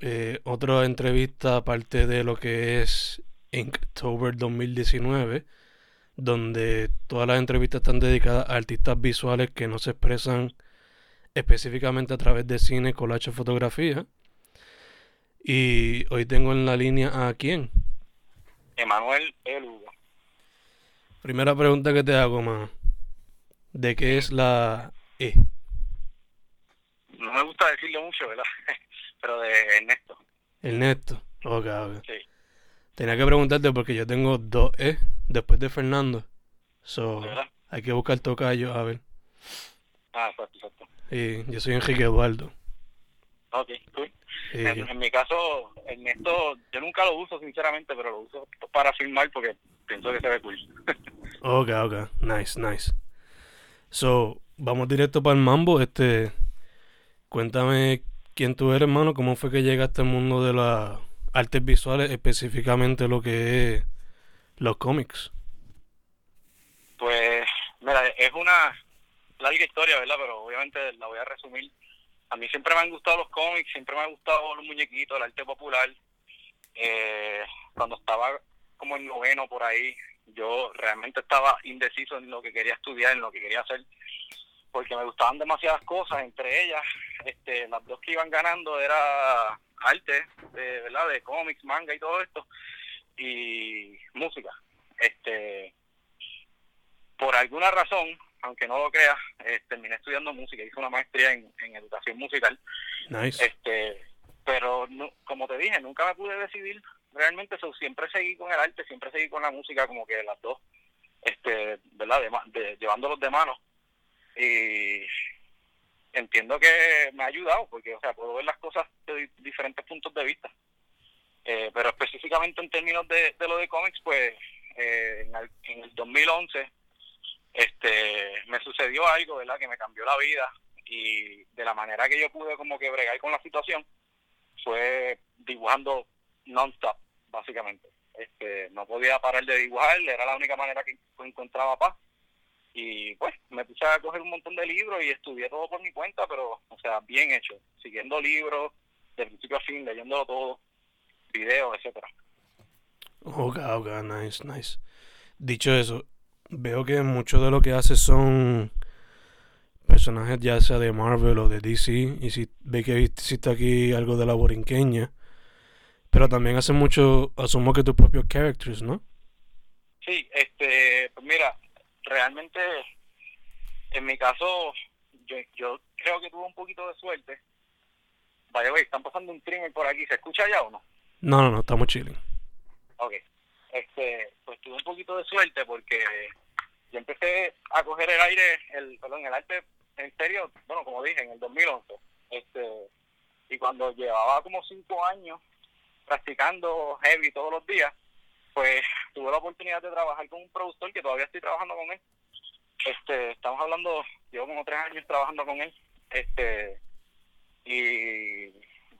Eh, otra entrevista aparte de lo que es Inktober 2019, donde todas las entrevistas están dedicadas a artistas visuales que no se expresan específicamente a través de cine, collage fotografía. Y hoy tengo en la línea a quién? Emanuel Elugo. Primera pregunta que te hago, mano. ¿De qué es la E? No me gusta decirlo mucho, ¿verdad? Pero de Ernesto. Ernesto. Ok, ok. Sí. Tenía que preguntarte porque yo tengo dos E después de Fernando. So, ¿Verdad? hay que buscar tocayo, a ver. Ah, exacto, exacto. Y yo soy Enrique Eduardo. Ok, cool. En, en mi caso, Ernesto, yo nunca lo uso, sinceramente, pero lo uso para filmar porque pienso que se ve cool. Ok, ok. Nice, nice. So, vamos directo para el mambo. Este, cuéntame quién tú eres, hermano. ¿Cómo fue que llegaste al mundo de las artes visuales, específicamente lo que es los cómics? Pues, mira, es una larga historia, ¿verdad? Pero obviamente la voy a resumir. A mí siempre me han gustado los cómics, siempre me han gustado los muñequitos, el arte popular. Eh, cuando estaba como en noveno por ahí, yo realmente estaba indeciso en lo que quería estudiar, en lo que quería hacer, porque me gustaban demasiadas cosas, entre ellas, este, las dos que iban ganando era arte, de, ¿verdad? De cómics, manga y todo esto, y música. Este, por alguna razón, aunque no lo creas, eh, terminé estudiando música, hice una maestría en, en educación musical, Nice. este, pero no, como te dije, nunca me pude decidir realmente, eso siempre seguí con el arte, siempre seguí con la música, como que las dos, este, ¿verdad? De, de- llevándolos de mano. Y entiendo que me ha ayudado, porque, o sea, puedo ver las cosas de di- diferentes puntos de vista. Eh, pero específicamente en términos de, de lo de cómics, pues eh, en, el, en el 2011 este me sucedió algo, ¿verdad? Que me cambió la vida y de la manera que yo pude como que bregar con la situación fue dibujando non-stop, básicamente. Este, no podía parar de dibujar, era la única manera que encontraba paz. Y pues me puse a coger un montón de libros y estudié todo por mi cuenta, pero, o sea, bien hecho, siguiendo libros de principio a fin, leyéndolo todo, videos, etcétera. Ok, ok, nice, nice. Dicho eso, veo que mucho de lo que haces son personajes ya sea de Marvel o de DC. Y si ve que hiciste aquí algo de la borinqueña. Pero también haces mucho, asumo que tus propios characters, ¿no? Sí, este, pues mira, realmente en mi caso yo, yo creo que tuve un poquito de suerte. Vaya, güey, están pasando un crimen por aquí, ¿se escucha ya o no? No, no, no, estamos chilling. Ok, este, pues tuve un poquito de suerte porque yo empecé a coger el aire, el, perdón, el arte en serio, bueno, como dije, en el 2011. Este, y cuando llevaba como cinco años practicando heavy todos los días, pues tuve la oportunidad de trabajar con un productor que todavía estoy trabajando con él. Este, estamos hablando, llevo como tres años trabajando con él. Este, y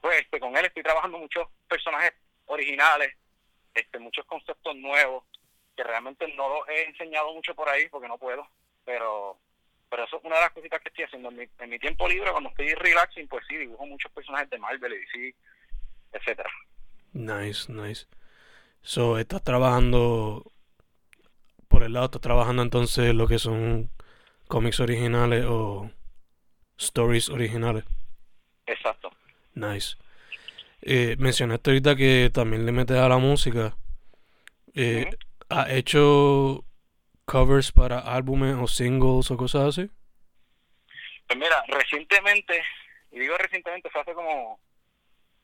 pues este, con él estoy trabajando muchos personajes originales, este, muchos conceptos nuevos que realmente no los he enseñado mucho por ahí porque no puedo, pero pero eso es una de las cositas que estoy haciendo en mi, en mi tiempo libre cuando estoy relaxing, pues sí, dibujo muchos personajes de Marvel y DC, etcétera. Nice, nice. So, estás trabajando por el lado, estás trabajando entonces lo que son cómics originales o stories originales. Exacto. Nice. Eh, mencionaste ahorita que también le metes a la música. Eh. ¿Has hecho covers para álbumes o singles o cosas así? Pues mira, recientemente, y digo recientemente, fue hace como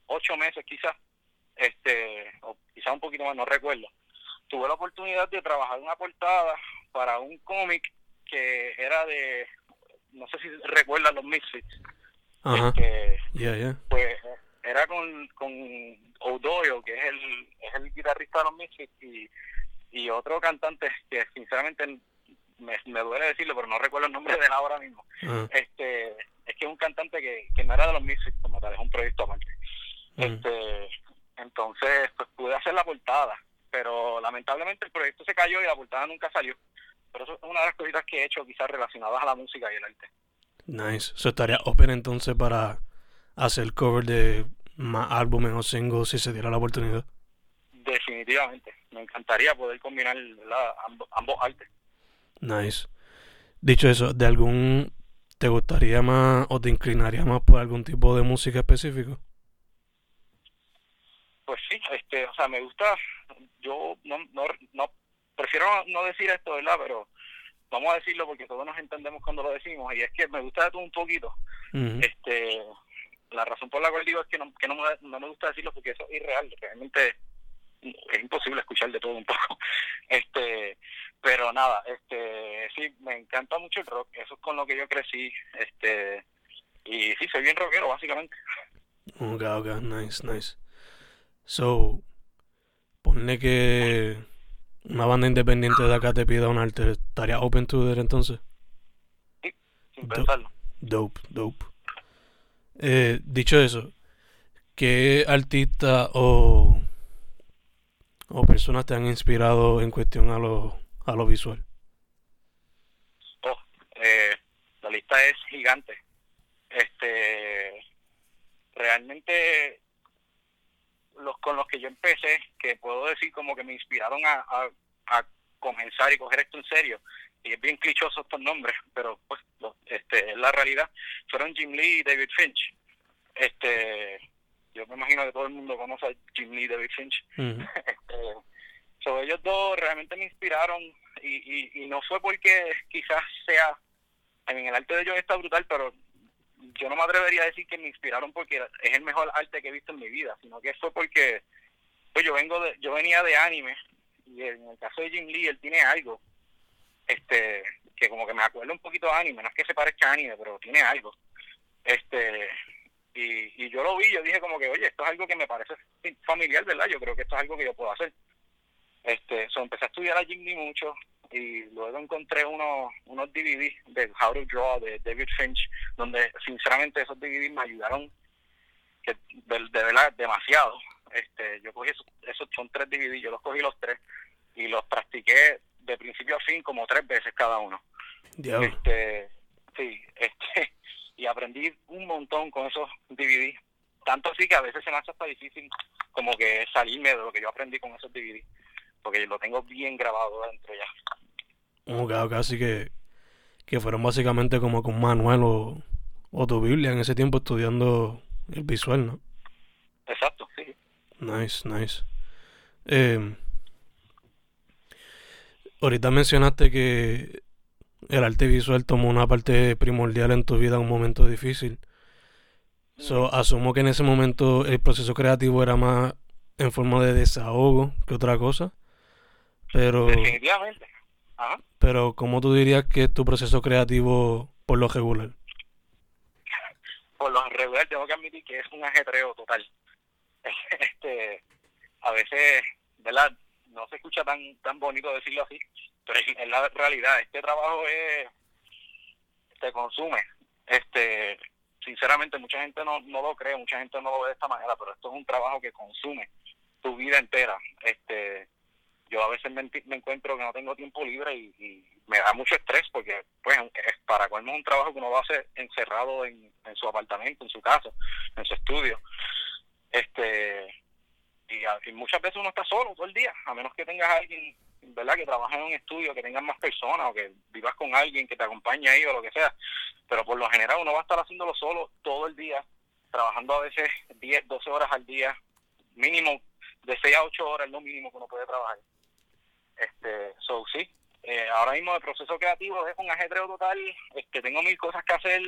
ocho meses quizás, este, o quizás un poquito más, no recuerdo, tuve la oportunidad de trabajar una portada para un cómic que era de, no sé si recuerdan los Misfits, Ajá. este, Yeah, yeah. pues era con, con O'Doyle, que es el, es el guitarrista de los Misfits, y, y otro cantante que sinceramente me, me duele decirlo, pero no recuerdo el nombre de él ahora mismo. Este, es que es un cantante que, que no era de los Misfits como tal, es un proyecto aparte. Este, entonces, pues pude hacer la portada, pero lamentablemente el proyecto se cayó y la portada nunca salió. Pero eso es una de las cositas que he hecho quizás relacionadas a la música y el arte. Nice. ¿Se estaría open entonces para hacer cover de más álbumes o singles si se diera la oportunidad? Definitivamente. Me encantaría poder combinar ambos, ambos artes. Nice. Dicho eso, ¿de algún te gustaría más o te inclinaría más por algún tipo de música específico? Pues sí, este, o sea, me gusta, yo no, no, no prefiero no decir esto, ¿verdad? Pero vamos a decirlo porque todos nos entendemos cuando lo decimos y es que me gusta de todo un poquito. Este, la razón por la cual digo es que no, que no, me, no me gusta decirlo porque eso es irreal, realmente es imposible escuchar de todo un poco. Este, pero nada, este, sí, me encanta mucho el rock, eso es con lo que yo crecí, este, y sí, soy bien rockero básicamente. Ok, ok, nice, nice. So, ponle que una banda independiente de acá te pida un arte, ¿estaría open to it entonces? Sí, sin pensarlo. Dope, dope. Eh, dicho eso, ¿qué artista o, o personas te han inspirado en cuestión a lo, a lo visual? Oh, eh, la lista es gigante. Este, realmente los con los que yo empecé, que puedo decir como que me inspiraron a, a, comenzar y coger esto en serio, y es bien clichoso estos nombres, pero pues este es la realidad, fueron Jim Lee y David Finch. Este, yo me imagino que todo el mundo conoce a Jim Lee y David Finch. este, ellos dos realmente me inspiraron y, y, y no fue porque quizás sea, en el arte de ellos está brutal, pero yo no me atrevería a decir que me inspiraron porque es el mejor arte que he visto en mi vida, sino que fue porque pues yo vengo de, yo venía de anime y en el caso de Jim Lee él tiene algo este que como que me acuerdo un poquito de anime, no es que se parezca a anime, pero tiene algo. Este y, y yo lo vi, yo dije como que, oye, esto es algo que me parece familiar, ¿verdad? Yo creo que esto es algo que yo puedo hacer. Este, so, empecé a estudiar a Jim Lee mucho, y luego encontré unos, unos DVD de How to Draw de David Finch, donde sinceramente esos DVD me ayudaron que de, verdad demasiado. Este, yo cogí esos, son tres DVD, yo los cogí los tres y los practiqué de principio a fin como tres veces cada uno. Este, sí, este, y aprendí un montón con esos DVD. Tanto así que a veces se me hace hasta difícil como que salirme de lo que yo aprendí con esos DVD, porque lo tengo bien grabado dentro ya como casi que, que fueron básicamente como con manual o, o tu Biblia en ese tiempo estudiando el visual, ¿no? Exacto, sí. Nice, nice. Eh, ahorita mencionaste que el arte visual tomó una parte primordial en tu vida en un momento difícil. So, asumo que en ese momento el proceso creativo era más en forma de desahogo que otra cosa. Pero. Definitivamente. Pero, ¿cómo tú dirías que es tu proceso creativo por lo regular? Por lo regular, tengo que admitir que es un ajetreo total. este A veces, ¿verdad? No se escucha tan tan bonito decirlo así, pero en la realidad, este trabajo es te consume. Este Sinceramente, mucha gente no, no lo cree, mucha gente no lo ve de esta manera, pero esto es un trabajo que consume tu vida entera. este yo a veces me, encuentro que no tengo tiempo libre y, me da mucho estrés porque pues es para colmo un trabajo que uno lo hace encerrado en, su apartamento, en su casa, en su estudio. Este y, muchas veces uno está solo todo el día, a menos que tengas alguien, ¿verdad? Que trabaje en un estudio, que tengas más personas o que vivas con alguien que te acompañe ahí o lo que sea. Pero por lo general uno va a estar haciéndolo solo todo el día, trabajando a veces 10, 12 horas al día, mínimo de 6 a 8 horas es lo mínimo que uno puede trabajar. Este, so, sí, eh, ahora mismo el proceso creativo es un ajetreo total, este, tengo mil cosas que hacer,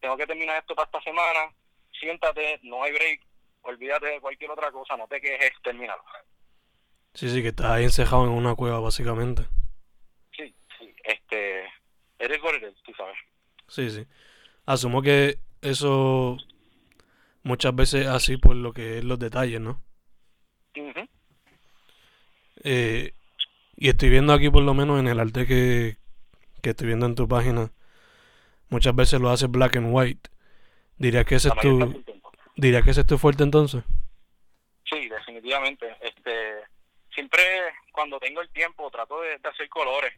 tengo que terminar esto para esta semana, siéntate, no hay break, olvídate de cualquier otra cosa, no te quejes, termínalo. Sí, sí, que estás ahí encejado en una cueva, básicamente. Sí, sí, este, eres what tú sabes. Sí, sí. Asumo que eso muchas veces así por lo que es los detalles, ¿no? Eh, y estoy viendo aquí por lo menos en el arte que, que estoy viendo en tu página, muchas veces lo haces black and white. Diría que ese es tu, del tiempo. diría que ese es tu fuerte entonces. Sí, definitivamente. Este, siempre cuando tengo el tiempo trato de, de hacer colores,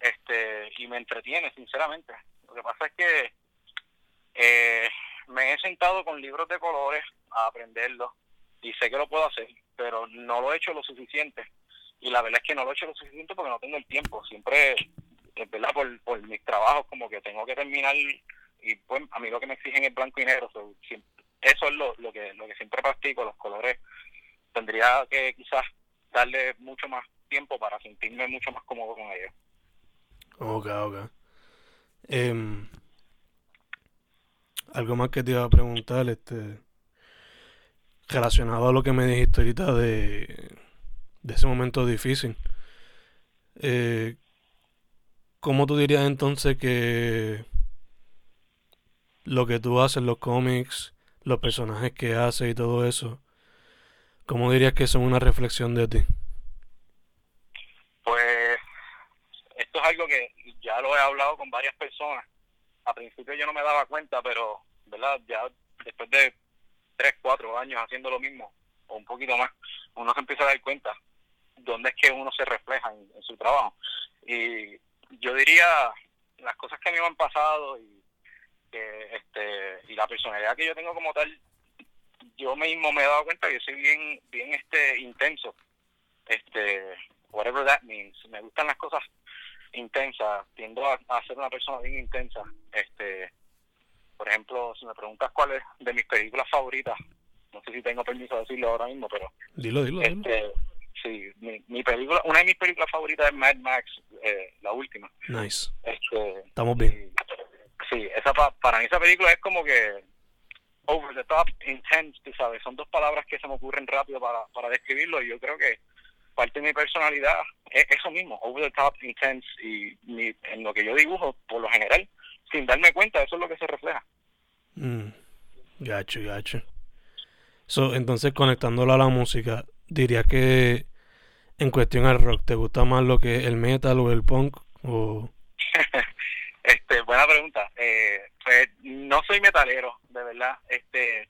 este, y me entretiene, sinceramente. Lo que pasa es que eh, me he sentado con libros de colores a aprenderlos y sé que lo puedo hacer, pero no lo he hecho lo suficiente. Y la verdad es que no lo he hecho lo suficiente porque no tengo el tiempo. Siempre, es verdad, por, por mis trabajos, como que tengo que terminar y pues a mí lo que me exigen es blanco y negro. eso es lo, lo que lo que siempre practico, los colores. Tendría que quizás darle mucho más tiempo para sentirme mucho más cómodo con ellos. Ok, ok. Em, algo más que te iba a preguntar, este, relacionado a lo que me dijiste ahorita de, de ese momento difícil. Eh, ¿cómo tú dirías entonces que lo que tú haces, los cómics, los personajes que haces y todo eso, cómo dirías que son una reflexión de ti? Pues esto es algo que ya lo he hablado con varias personas. A principio yo no me daba cuenta, pero, ¿verdad? Ya después de tres, cuatro años haciendo lo mismo, o un poquito más, uno se empieza a dar cuenta dónde es que uno se refleja en, en su trabajo. Y yo diría las cosas que a mí me han pasado y que este y la personalidad que yo tengo como tal yo mismo me he dado cuenta que yo soy bien bien este intenso este whatever that means me gustan las cosas intensas tiendo a, a ser una persona bien intensa este por ejemplo si me preguntas cuál es de mis películas favoritas no sé si tengo permiso de decirlo ahora mismo pero Dilo, dilo, dilo. Sí mi, mi película una de mis películas favoritas es Mad Max eh, la última Nice. este Estamos bien. y- Sí, esa pa- para mí esa película es como que over the top, intense, tú sabes. Son dos palabras que se me ocurren rápido para, para describirlo y yo creo que parte de mi personalidad es eso mismo, over the top, intense y mi- en lo que yo dibujo, por lo general, sin darme cuenta, eso es lo que se refleja. Mm, gacho, gacho. So, entonces, conectándolo a la música, diría que en cuestión al rock, ¿te gusta más lo que el metal o el punk? O... Este, buena pregunta. Eh, pues no soy metalero, de verdad. Este,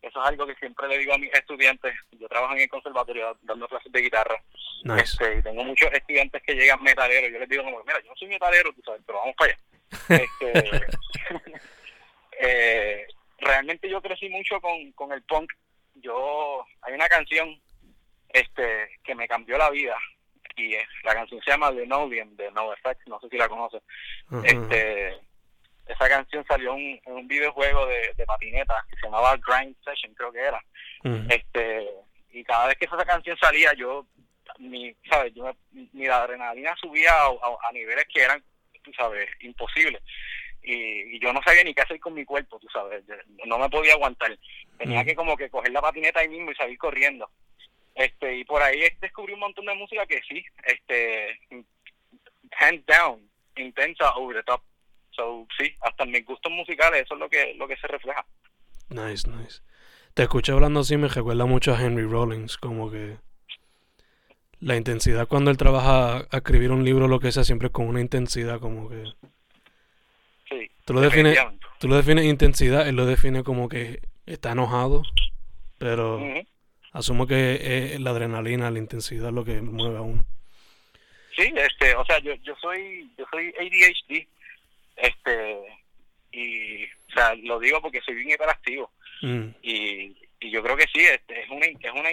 eso es algo que siempre le digo a mis estudiantes. Yo trabajo en el conservatorio dando clases de guitarra. Nice. Este, y tengo muchos estudiantes que llegan metaleros. Yo les digo como, mira, yo no soy metalero, tú sabes, pero vamos para allá. Este, eh, realmente yo crecí mucho con, con el punk. Yo, hay una canción este que me cambió la vida. Y es, la canción se llama The Novium de No Effects, no sé si la conoces. Este, esa canción salió en un, un videojuego de, de patineta que se llamaba Grind Session, creo que era. Este y cada vez que esa canción salía yo mi sabes yo me- mi adrenalina subía a, a- a niveles que eran tú sabes imposibles. Y, y yo no sabía ni qué hacer con mi cuerpo tú sabes. Yo- no me podía aguantar. Tenía que como que coger la patineta ahí mismo y salir corriendo este y por ahí descubrí un montón de música que sí este hands down intensa over the top so sí hasta en mis gustos musicales eso es lo que lo que se refleja Nice, nice. Te escuché hablando así, me recuerda mucho a Henry Rollins, como que la intensidad cuando él trabaja a escribir un libro, lo que sea, siempre es con una intensidad, como que... sí Tú lo defines, tú lo defines intensidad, él lo define como que está enojado, pero. Asumo que es la adrenalina, la intensidad lo que mueve a uno. Sí, este, o sea, yo, yo soy, yo soy ADHD, este, y, o sea, lo digo porque soy bien hiperactivo, Mm, y, y yo creo que sí, este, es una, es una,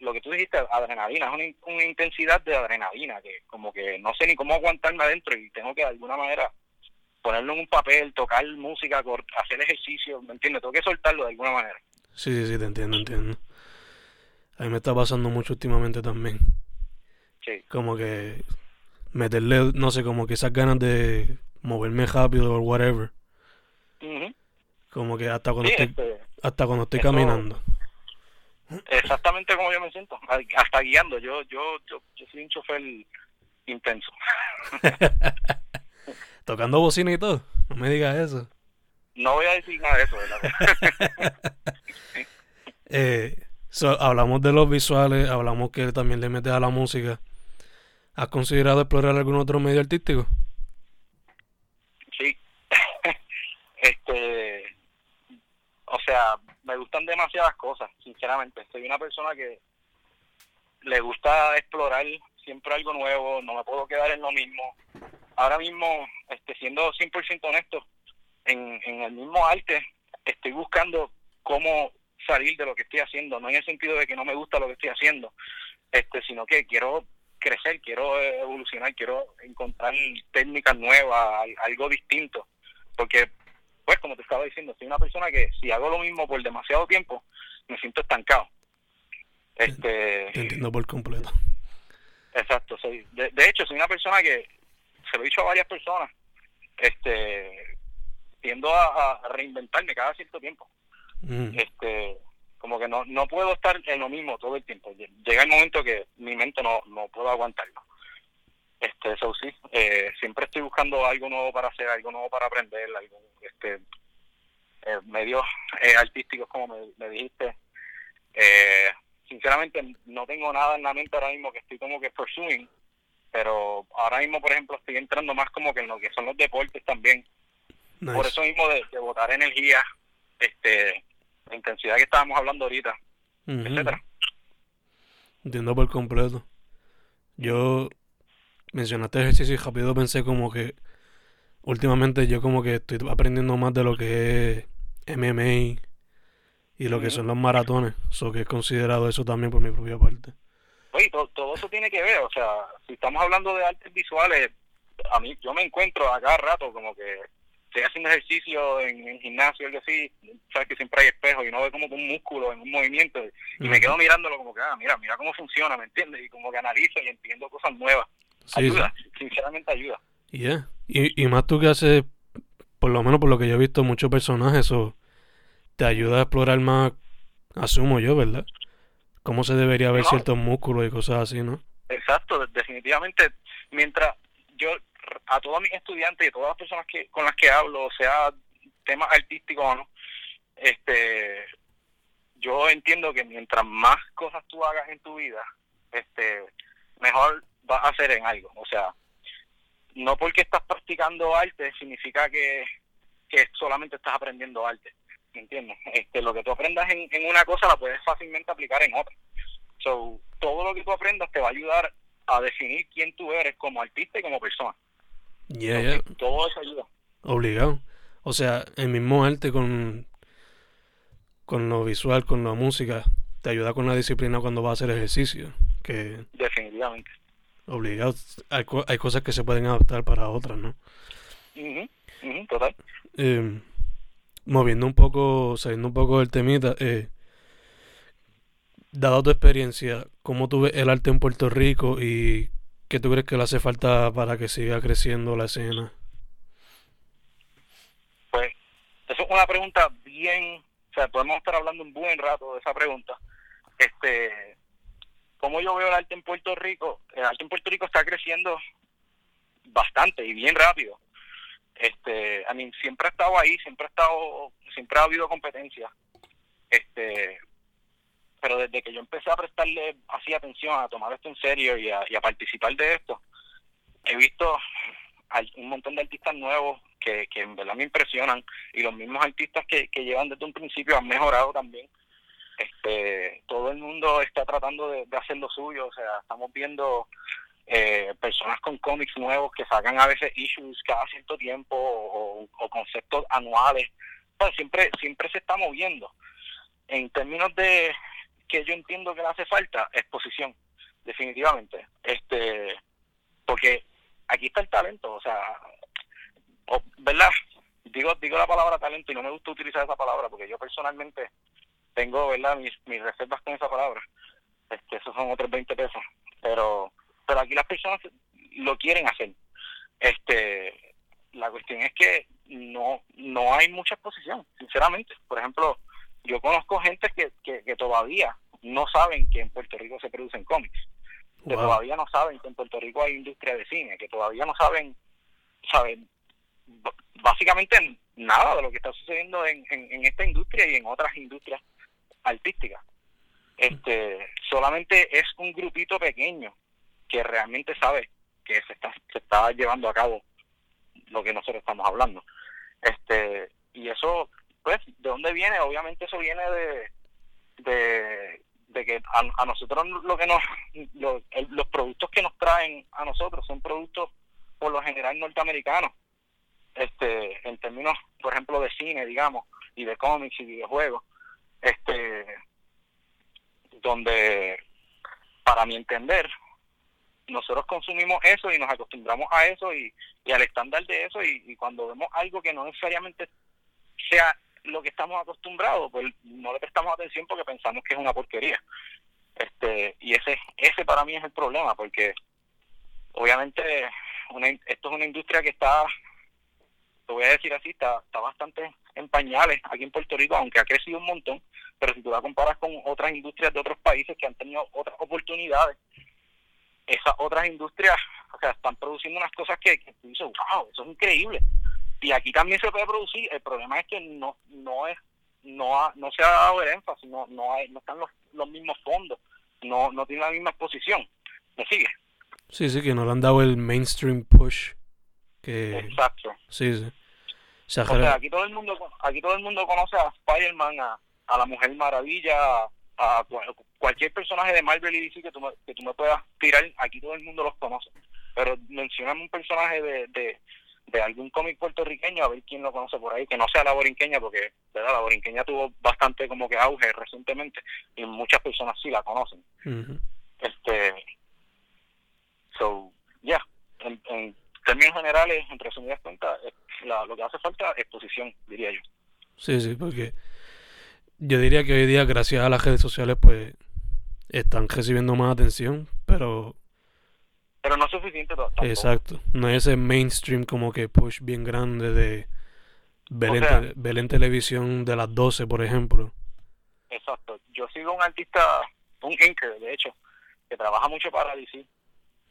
lo que tú dijiste, adrenalina, es una, una intensidad de adrenalina, que como que no sé ni cómo aguantarme adentro y tengo que de alguna manera ponerlo en un papel, tocar música, hacer ejercicio, ¿me entiendes? Tengo que soltarlo de alguna manera. Sí, sí, sí, te entiendo, entiendo. A mí me está pasando mucho últimamente también. Sí, Como que meterle, no sé, como que esas ganas de moverme rápido o whatever. Ujú. Como que hasta cuando sí estoy, este, hasta cuando estoy caminando. exactamente como yo me siento, hasta guiando, yo, yo, yo, yo soy un chofer intenso. Tocando bocina y todo. No me digas eso. no voy a decir nada de eso, ¿verdad? eh, hablamos de los visuales, hablamos que también le metes a la música. ¿Has considerado explorar algún otro medio artístico? Sí. este, o sea, me gustan demasiadas cosas, sinceramente. Soy una persona que le gusta explorar siempre algo nuevo, no me puedo quedar en lo mismo. Ahora mismo, este, siendo 100% honesto, en, en el mismo arte, estoy buscando cómo salir de lo que estoy haciendo, no en el sentido de que no me gusta lo que estoy haciendo, este, sino que quiero crecer, quiero evolucionar, quiero encontrar técnicas nuevas, algo distinto, porque, pues, como te estaba diciendo, soy una persona que si hago lo mismo por demasiado tiempo, me siento estancado. Este, Te entiendo por completo. Exacto, soy, de, hecho, soy una persona que, se lo he dicho a varias personas, este, tiendo a, reinventarme cada cierto tiempo. Mm. Este, como que no, no puedo estar en lo mismo todo el tiempo. Llega el momento que mi mente no, no puedo aguantarlo. Este, eso sí, eh, siempre estoy buscando algo nuevo para hacer, algo nuevo para aprender, algo, este, eh, medios eh, artísticos como me, me dijiste. Eh, sinceramente no tengo nada en la mente ahora mismo que estoy como que pursuing, pero ahora mismo, por ejemplo, estoy entrando más como que en lo que son los deportes también. Por eso mismo de, de botar energía, este, la intensidad que estábamos hablando ahorita, etcétera. Entiendo por completo. Yo mencionaste ejercicio y rápido pensé como que últimamente yo como que estoy aprendiendo más de lo que es MMA y lo que son los maratones, so que he considerado eso también por mi propia parte. Oye, todo, eso tiene que ver, o sea, si estamos hablando de artes visuales, a mí yo me encuentro a cada rato como que estoy haciendo ejercicio en, gimnasio, algo así, sabes que siempre hay espejos y uno ve como un músculo en un movimiento y me quedo mirándolo como que, ah, mira, mira cómo funciona, ¿me entiendes? Y como que analizo y entiendo cosas nuevas. ayuda, sinceramente ayuda. Yeah. Y, y más tú que haces, por lo menos por lo que yo he visto, muchos personajes, o te ayuda a explorar más, asumo yo, ¿verdad? Cómo se debería ver ciertos músculos y cosas así, ¿no? Exacto, definitivamente. Mientras yo, a todos mis estudiantes y a todas las personas que con las que hablo, sea temas artísticos o no, este, yo entiendo que mientras más cosas tú hagas en tu vida, este, mejor vas a hacer en algo. O sea, no porque estás practicando arte significa que, que solamente estás aprendiendo arte entiendes? Este, lo que tú aprendas en, en una cosa la puedes fácilmente aplicar en otra. So, todo lo que tú aprendas te va a ayudar a definir quién tú eres como artista y como persona. Yeah, Todo eso ayuda. Obligado. O sea, el mismo arte con, con lo visual, con la música, te ayuda con la disciplina cuando vas a hacer ejercicio. Que Definitivamente. Obligado. Hay, hay cosas que se pueden adaptar para otras, ¿no? total. Eh, moviendo un poco, saliendo un poco del temita, eh, dado tu experiencia, ¿cómo tú ves el arte en Puerto Rico y qué tú crees que le hace falta para que siga creciendo la escena? Pues, eso es una pregunta bien, o sea, podemos estar hablando un buen rato de esa pregunta. Este, ¿cómo yo veo el arte en Puerto Rico? El arte en Puerto Rico está creciendo bastante y bien rápido este a mí siempre ha estado ahí siempre ha estado siempre ha habido competencia este pero desde que yo empecé a prestarle así atención a tomar esto en serio y a, participar de esto he visto un montón de artistas nuevos que, que en verdad me impresionan y los mismos artistas que, llevan desde un principio han mejorado también este todo el mundo está tratando de, de hacer lo suyo o sea estamos viendo eh, personas con cómics nuevos que sacan a veces issues cada cierto tiempo o, conceptos anuales. Pues siempre, siempre se está moviendo. En términos de que yo entiendo que le hace falta, exposición, definitivamente. este Porque aquí está el talento, o sea, ¿verdad? Digo, digo la palabra talento y no me gusta utilizar esa palabra porque yo personalmente tengo, ¿verdad? Mis, mis reservas con esa palabra. Este, esos son otros 20 pesos. Pero pero aquí las personas lo quieren hacer. Este, la cuestión es que no no hay mucha exposición, sinceramente. Por ejemplo, yo conozco gente que, que, todavía no saben que en Puerto Rico se producen cómics, que todavía no saben que en Puerto Rico hay industria de cine, que todavía no saben, saben básicamente nada de lo que está sucediendo en, en, esta industria y en otras industrias artísticas. Este, solamente es un grupito pequeño que realmente sabe que se está, se está llevando a cabo lo que nosotros estamos hablando. Este, y eso, pues, ¿de dónde viene? Obviamente eso viene de, de, que a, nosotros lo que nos, los productos que nos traen a nosotros son productos por lo general norteamericanos este en términos por ejemplo de cine digamos y de cómics y videojuegos este donde para mi entender nosotros consumimos eso y nos acostumbramos a eso y, al estándar de eso y, cuando vemos algo que no necesariamente sea lo que estamos acostumbrados pues no le prestamos atención porque pensamos que es una porquería este y ese ese para mí es el problema porque obviamente una, esto es una industria que está te voy a decir así, está, está bastante en pañales aquí en Puerto Rico, aunque ha crecido un montón, pero si tú la comparas con otras industrias de otros países que han tenido otras oportunidades, esas otras industrias, o sea, están produciendo unas cosas que, tú dices, wow, eso es increíble. Y aquí también se puede producir, el problema es que no no es no no se ha dado el énfasis, no no hay, no están los, los mismos fondos, no no tiene la misma exposición. ¿Me sigue? Sí, sí, que no le han dado el mainstream push Exacto. Sí, sí. O sea, aquí todo el mundo aquí todo el mundo conoce a Spider-Man, a, la Mujer Maravilla, a, cualquier personaje de Marvel y DC que tú, me, que tú me puedas tirar, aquí todo el mundo los conoce. Pero mencioname un personaje de, de, algún cómic puertorriqueño, a ver quién lo conoce por ahí, que no sea la borinqueña, porque ¿verdad? la borinqueña tuvo bastante como que auge recientemente y muchas personas sí la conocen. Este, so, ya, en términos generales, en resumidas cuentas, lo que hace falta es exposición, diría yo. Sí, sí, porque yo diría que hoy día, gracias a las redes sociales, pues están recibiendo más atención, pero... Pero no es suficiente tampoco. Exacto, no es ese mainstream como que push bien grande de ver, en, televisión de las 12, por ejemplo. Exacto, yo sigo un artista, un inker, de hecho, que trabaja mucho para DC,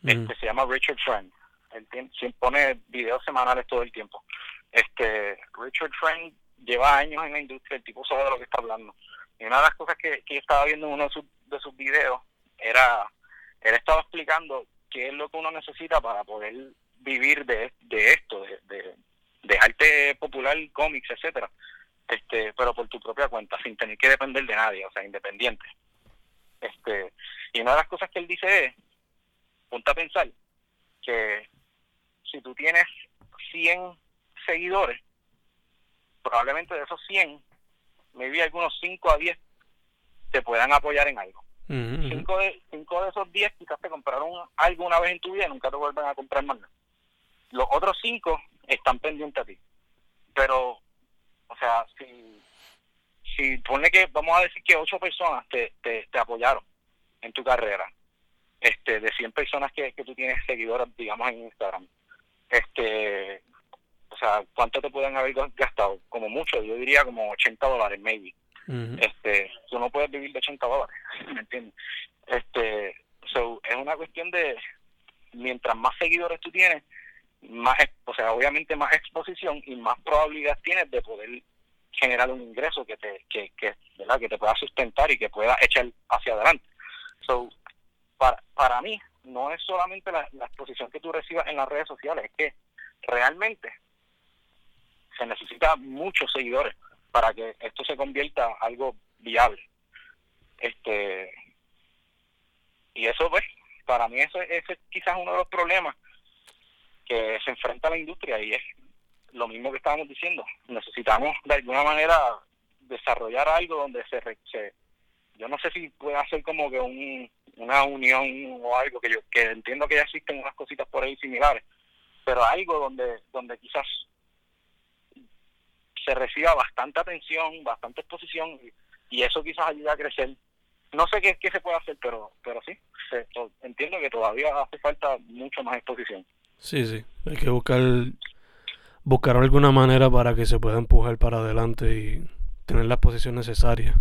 este, se llama Richard Friend él pone videos semanales todo el tiempo. Este Richard Frank lleva años en la industria, el tipo sabe de lo que está hablando. Y una de las cosas que, que estaba viendo en uno de sus, de sus videos era, él estaba explicando qué es lo que uno necesita para poder vivir de, de esto, de, de, de arte popular, cómics, etcétera, este, pero por tu propia cuenta, sin tener que depender de nadie, o sea, independiente. Este, y una de las cosas que él dice es, ponte a pensar que si tú tienes 100 seguidores, probablemente de esos 100, maybe algunos 5 a 10 te puedan apoyar en algo. 5 de, cinco de esos 10 quizás te compraron algo una vez en tu vida y nunca te vuelven a comprar más. Los otros 5 están pendientes a ti. Pero, o sea, si, si pone que, vamos a decir que 8 personas te, te, te apoyaron en tu carrera, este de 100 personas que, que tú tienes seguidoras, digamos, en Instagram, este o sea cuánto te pueden haber gastado como mucho yo diría como 80 dólares maybe este tú no puedes vivir de 80 dólares ¿me entiendes? este so, es una cuestión de mientras más seguidores tú tienes más o sea obviamente más exposición y más probabilidad tienes de poder generar un ingreso que te que, verdad que te pueda sustentar y que pueda echar hacia adelante. So para para mí no es solamente la, exposición que tú recibas en las redes sociales, es que realmente se necesita muchos seguidores para que esto se convierta algo viable. Este y eso pues para mí eso, ese es quizás uno de los problemas que se enfrenta la industria y es lo mismo que estábamos diciendo. Necesitamos de alguna manera desarrollar algo donde se, se yo no sé si puede hacer como que un una unión o algo que yo que entiendo que ya existen unas cositas por ahí similares pero algo donde donde quizás se reciba bastante atención bastante exposición y, eso quizás ayude a crecer no sé qué, qué se puede hacer pero pero sí entiendo que todavía hace falta mucho más exposición sí sí hay que buscar buscar alguna manera para que se pueda empujar para adelante y tener la exposición necesaria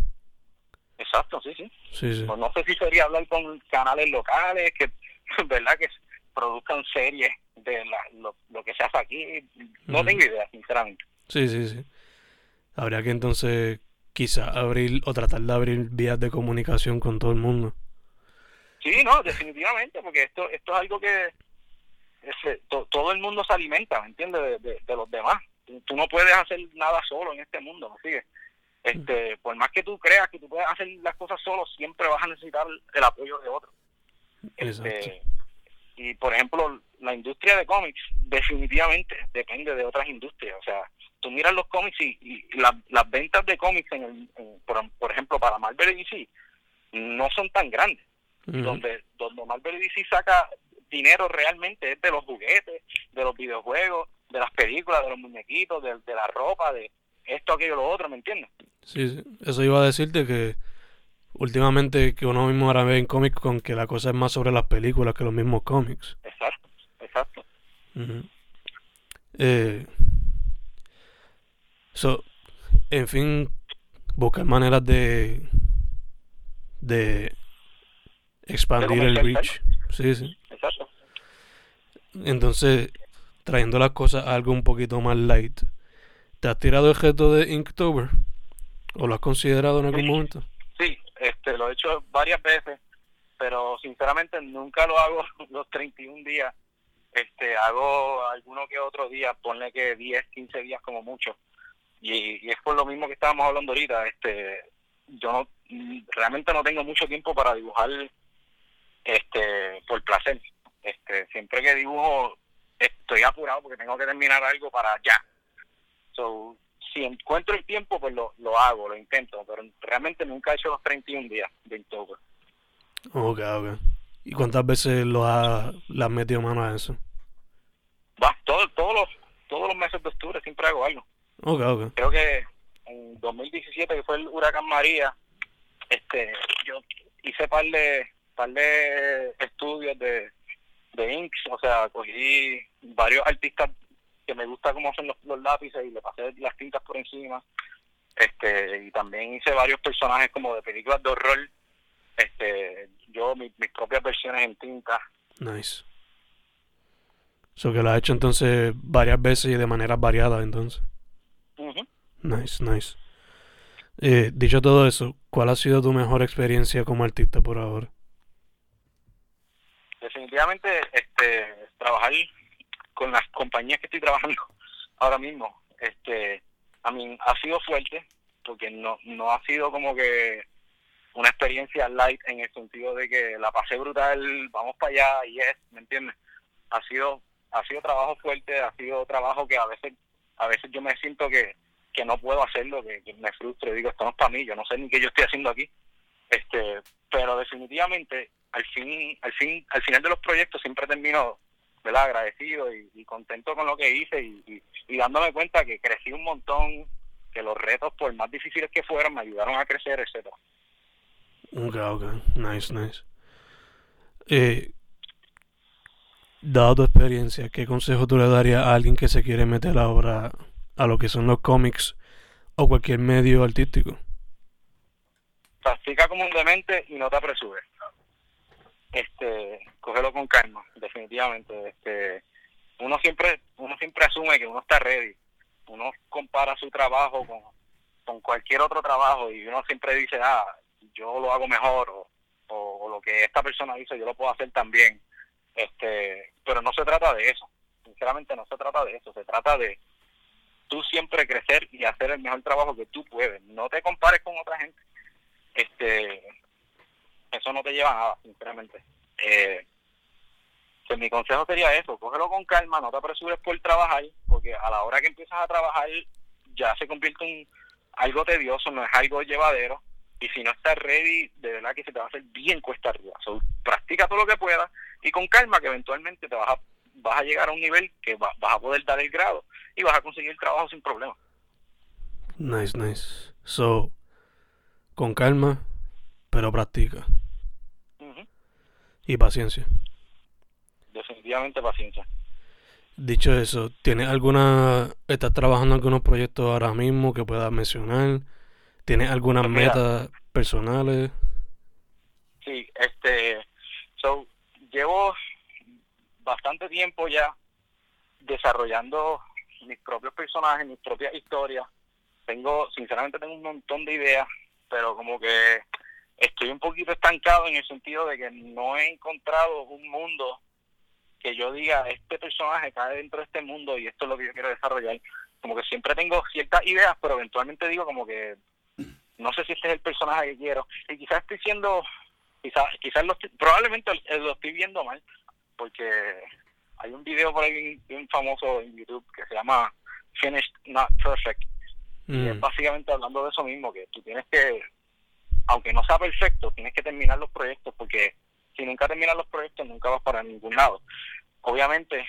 Exacto, sí, sí. Pues no sé si sería hablar con canales locales que, ¿verdad? Que produzcan series de lo, lo, que se hace aquí. No tengo idea, sinceramente. Sí, sí, sí. Habría que entonces quizá abrir o tratar de abrir vías de comunicación con todo el mundo. Sí, no, definitivamente, porque esto, esto es algo que todo el mundo se alimenta, ¿me entiendes? De, de, los demás. Tú, no puedes hacer nada solo en este mundo, ¿me sigue Este, por más que tú creas que tú puedes hacer las cosas solo, siempre vas a necesitar el apoyo de otro. Este, y por ejemplo, la industria de cómics definitivamente depende de otras industrias. O sea, tú miras los cómics y, las ventas de cómics, en, por, ejemplo, para Marvel y DC, no son tan grandes. donde, donde Marvel y DC saca dinero realmente es de los juguetes, de los videojuegos, de las películas, de los muñequitos, de, la ropa, de esto, aquello, lo otro, ¿me entiendes? Sí, eso iba a decirte que últimamente que uno mismo ahora ve en cómics con que la cosa es más sobre las películas que los mismos cómics. Exacto, exacto. eh, so, en fin, buscar maneras de de expandir el reach. Sí, sí. Exacto. Entonces, trayendo las cosas a algo un poquito más light, ¿te has tirado el reto de Inktober? ¿O lo has considerado en algún momento? Este, lo he hecho varias veces, pero sinceramente nunca lo hago los 31 días. Este, hago alguno que otro día, ponle que 10, 15 días como mucho. Y, y es por lo mismo que estábamos hablando ahorita. Este, yo no, realmente no tengo mucho tiempo para dibujar este por placer. Este, siempre que dibujo estoy apurado porque tengo que terminar algo para ya. So, si encuentro el tiempo, pues lo, lo hago, lo intento, pero realmente nunca he hecho los 31 días de October. Ok, ok. ¿Y cuántas veces lo has, le has metido mano a eso? Va, todo, todos, los, todos los meses de octubre siempre hago algo. Ok, ok. Creo que en 2017, que fue el huracán María, este, yo hice par de, par de estudios de, de inks, o sea, cogí varios artistas que me gusta cómo hacen los, lápices y le pasé las tintas por encima. Este, y también hice varios personajes como de películas de horror. Este, yo mis, propias versiones en tinta. Nice. Eso que lo ha hecho entonces varias veces y de manera variada entonces. Nice, nice. Eh, dicho todo eso, ¿cuál ha sido tu mejor experiencia como artista por ahora? Definitivamente, este, trabajar con las compañías que estoy trabajando ahora mismo, este, a mí ha sido fuerte porque no, no ha sido como que una experiencia light en el sentido de que la pasé brutal, vamos para allá y es, ¿me entiendes? Ha sido ha sido trabajo fuerte, ha sido trabajo que a veces a veces yo me siento que, que no puedo hacerlo, que, me frustro, digo, esto no es para mí, yo no sé ni qué yo estoy haciendo aquí. Este, pero definitivamente al fin al fin al final de los proyectos siempre termino ¿verdad? agradecido y, contento con lo que hice y, y, dándome cuenta que crecí un montón, que los retos, por más difíciles que fueran, me ayudaron a crecer, etcétera. Ok, ok, nice, nice. Eh, dado tu experiencia, ¿qué consejo tú le darías a alguien que se quiere meter ahora a lo que son los cómics o cualquier medio artístico? Practica comúnmente y no te apresures este cógelo con calma definitivamente este uno siempre uno siempre asume que uno está ready uno compara su trabajo con, con cualquier otro trabajo y uno siempre dice ah yo lo hago mejor o, o, lo que esta persona hizo yo lo puedo hacer también este pero no se trata de eso sinceramente no se trata de eso se trata de tú siempre crecer y hacer el mejor trabajo que tú puedes. No te compares con otra gente. Este eso no te lleva a nada, sinceramente. Eh, pues mi consejo sería eso, cógelo con calma, no te apresures por trabajar, porque a la hora que empiezas a trabajar ya se convierte en algo tedioso, no es algo llevadero, y si no estás ready, de verdad que se te va a hacer bien cuesta arriba. So, practica todo lo que puedas y con calma que eventualmente te vas a, vas a llegar a un nivel que vas a poder dar el grado y vas a conseguir el trabajo sin problema. Nice, nice. So, con calma, pero practica. Y paciencia. Definitivamente paciencia. Dicho eso, ¿tienes alguna, estás trabajando en algunos proyectos ahora mismo que puedas mencionar? ¿Tienes algunas pues metas personales? Sí, este, so, llevo bastante tiempo ya desarrollando mis propios personajes, mis propias historias. Tengo, sinceramente tengo un montón de ideas, pero como que estoy un poquito estancado en el sentido de que no he encontrado un mundo que yo diga, este personaje cae dentro de este mundo y esto es lo que yo quiero desarrollar. Como que siempre tengo ciertas ideas, pero eventualmente digo como que no sé si este es el personaje que quiero. Y quizás estoy siendo, quizás, quizás lo probablemente lo estoy viendo mal, porque hay un video por ahí un famoso en YouTube que se llama Finished Not Perfect. Y es mm. básicamente hablando de eso mismo, que tú tienes que, aunque no sea perfecto, tienes que terminar los proyectos, porque si nunca terminas los proyectos, nunca vas para ningún lado. Obviamente,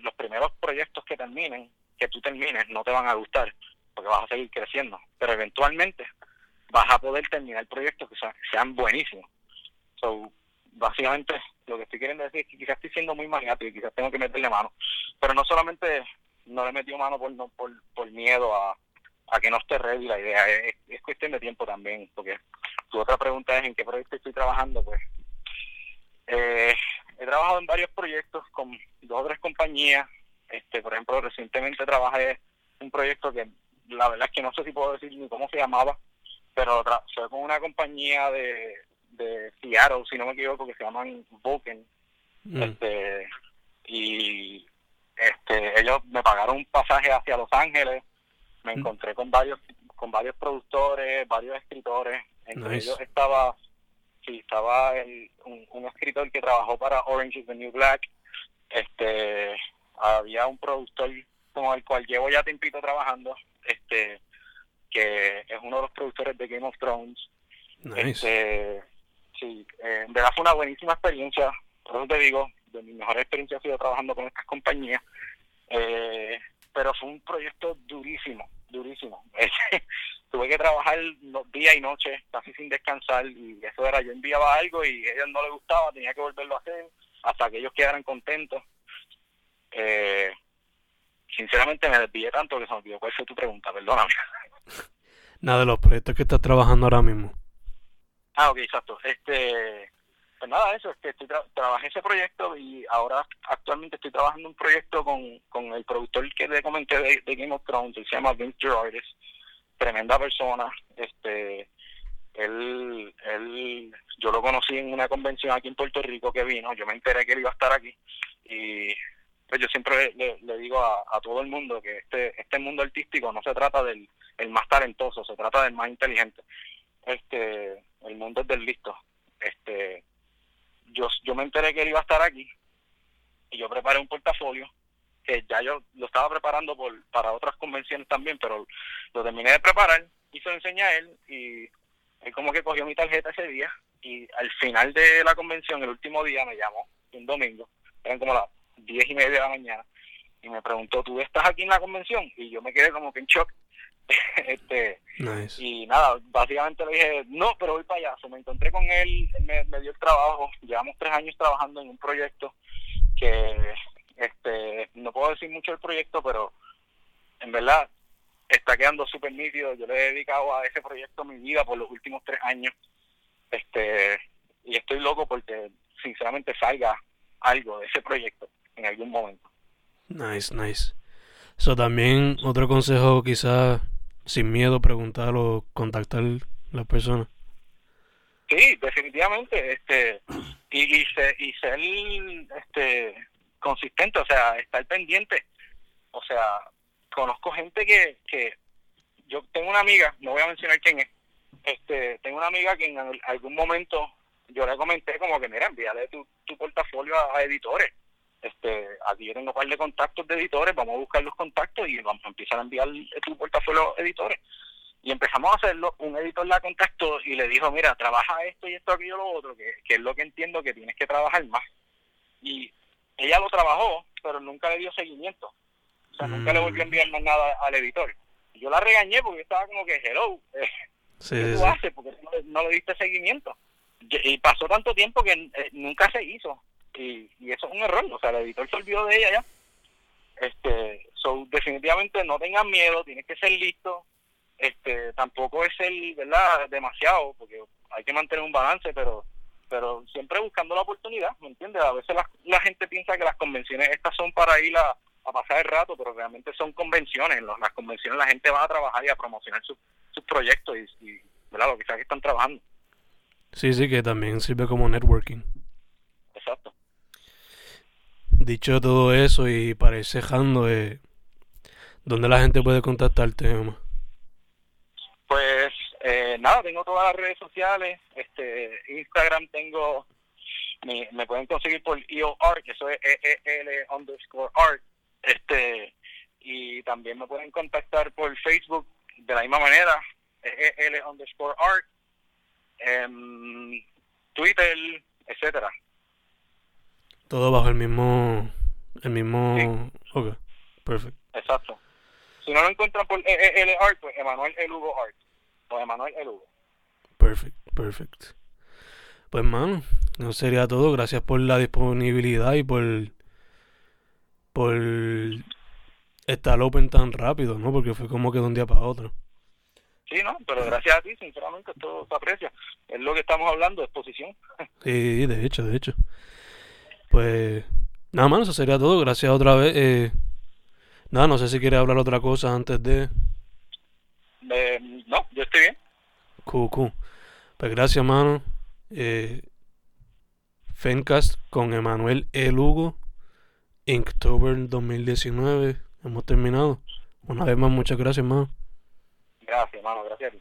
los primeros proyectos que terminen, que tú termines, no te van a gustar, porque vas a seguir creciendo. Pero eventualmente vas a poder terminar proyectos que sean, buenísimos. So, básicamente lo que estoy queriendo decir es que quizás estoy siendo muy maniático y quizás tengo que meterle mano. Pero no solamente no le he metido mano por, no, por, por miedo a, a que no esté ready la idea, es, cuestión de tiempo también, porque tu otra pregunta es en qué proyecto estoy trabajando, pues eh, he trabajado en varios proyectos con dos o tres compañías, este por ejemplo recientemente trabajé un proyecto que la verdad es que no sé si puedo decir ni cómo se llamaba, pero fue con una compañía de, de Seattle, si no me equivoco, que se llaman Vulcan. Mm. Este, y este, ellos me pagaron un pasaje hacia Los Ángeles, me mm. encontré con varios con varios productores, varios escritores, entre ellos estaba sí, estaba el, un, escritor que trabajó para Orange is the New Black, este había un productor con el cual llevo ya tiempito trabajando, este que es uno de los productores de Game of Thrones. Este, sí, eh, de verdad fue una buenísima experiencia. Por eso te digo, de mi mejor experiencia ha sido trabajando con estas compañías. Eh, pero fue un proyecto durísimo, durísimo. Tuve que trabajar día y noche, sin descansar, y eso era, yo enviaba algo y a ellos no les gustaba, tenía que volverlo a hacer hasta que ellos quedaran contentos. Eh, sinceramente me desvié tanto que se me olvidó cuál fue tu pregunta, perdóname. Nada de los proyectos que estás trabajando ahora mismo. Ah, ok, exacto. Este, pues nada, eso, es que estoy trabajé ese proyecto y ahora actualmente estoy trabajando un proyecto con, con el productor que le comenté de, Game of Thrones, se llama Vince Gerardis, tremenda persona, este, él, él, yo lo conocí en una convención aquí en Puerto Rico que vino, yo me enteré que él iba a estar aquí y pues yo siempre le, digo a, todo el mundo que este, este mundo artístico no se trata del el más talentoso, se trata del más inteligente. Este, el mundo es del listo. Este, yo, yo me enteré que él iba a estar aquí y yo preparé un portafolio que ya yo lo estaba preparando por, para otras convenciones también, pero lo terminé de preparar lo enseñé a él y él como que cogió mi tarjeta ese día y al final de la convención, el último día, me llamó, un domingo, eran como las diez y media de la mañana, y me preguntó, ¿tú estás aquí en la convención? Y yo me quedé como que en shock. Este y nada básicamente le dije no pero voy para allá. Me encontré con él él me, dio el trabajo. Llevamos tres años trabajando en un proyecto que este no puedo decir mucho del proyecto pero en verdad está quedando súper nítido yo le he dedicado a ese proyecto mi vida por los últimos tres años este y estoy loco porque sinceramente salga algo de ese proyecto en algún momento nice nice eso también otro consejo quizás sin miedo preguntar o contactar a la persona. Sí, definitivamente, este y, y, y ser este consistente, o sea, estar pendiente. O sea, conozco gente que, que yo tengo una amiga, no voy a mencionar quién es, este, tengo una amiga que en algún momento yo le comenté como que mira, envíale tu, tu portafolio a editores este, aquí yo tengo un par de contactos de editores, vamos a buscar los contactos y vamos a empezar a enviar tu portafolio a editores. Y empezamos a hacerlo, un editor la contactó y le dijo, mira, trabaja esto y esto, aquello, lo otro, que, que es lo que entiendo que tienes que trabajar más. Y ella lo trabajó, pero nunca le dio seguimiento. O sea, nunca le volvió a mm. enviar más nada al editor. Y yo la regañé porque estaba como que, hello, eh, ¿qué tú haces? Porque no, le diste seguimiento. Y pasó tanto tiempo que eh, nunca se hizo y, eso es un error, o sea, el editor se olvidó de ella ya. Este, so, definitivamente no tengan miedo, tienes que ser listo, este, tampoco es el, ¿verdad?, demasiado, porque hay que mantener un balance, pero pero siempre buscando la oportunidad, ¿me entiendes? A veces la, la gente piensa que las convenciones estas son para ir a, a pasar el rato, pero realmente son convenciones. En las convenciones la gente va a trabajar y a promocionar sus proyectos y, ¿verdad? lo que sea que están trabajando. Sí, sí, que también sirve como networking. Exacto. Dicho todo eso y para ir cejando, eh, ¿dónde la gente puede contactarte, Emma? Pues eh, nada, tengo todas las redes sociales. este Instagram tengo, me, me pueden conseguir por EOR, que eso es EEL underscore art. Este, y también me pueden contactar por Facebook de la misma manera, EEL underscore art en Twitter, etcétera. Todo bajo el mismo, el mismo, ok, perfecto. Exacto. Si no lo encuentran por EL Art, pues Emanuel El Hugo Art, o Emanuel El Hugo. Perfecto, perfecto. Pues mano, no sería todo. Gracias por la disponibilidad y por por estar open tan rápido, ¿no? Porque fue como que de un día para otro. Sí, no, pero gracias a ti, sinceramente, todo se aprecia. Es lo que estamos hablando, exposición. Sí, de hecho, de hecho. Pues, nada más, eso sería todo. Gracias otra vez. Eh, nada, no sé si quieres hablar otra cosa antes de... Eh, no, yo estoy bien. Cool, Pues gracias, mano. Eh, Fencast con Emanuel E. Lugo, Inktober 2019. Hemos terminado. Una vez más, muchas gracias, mano. Gracias, hermano, gracias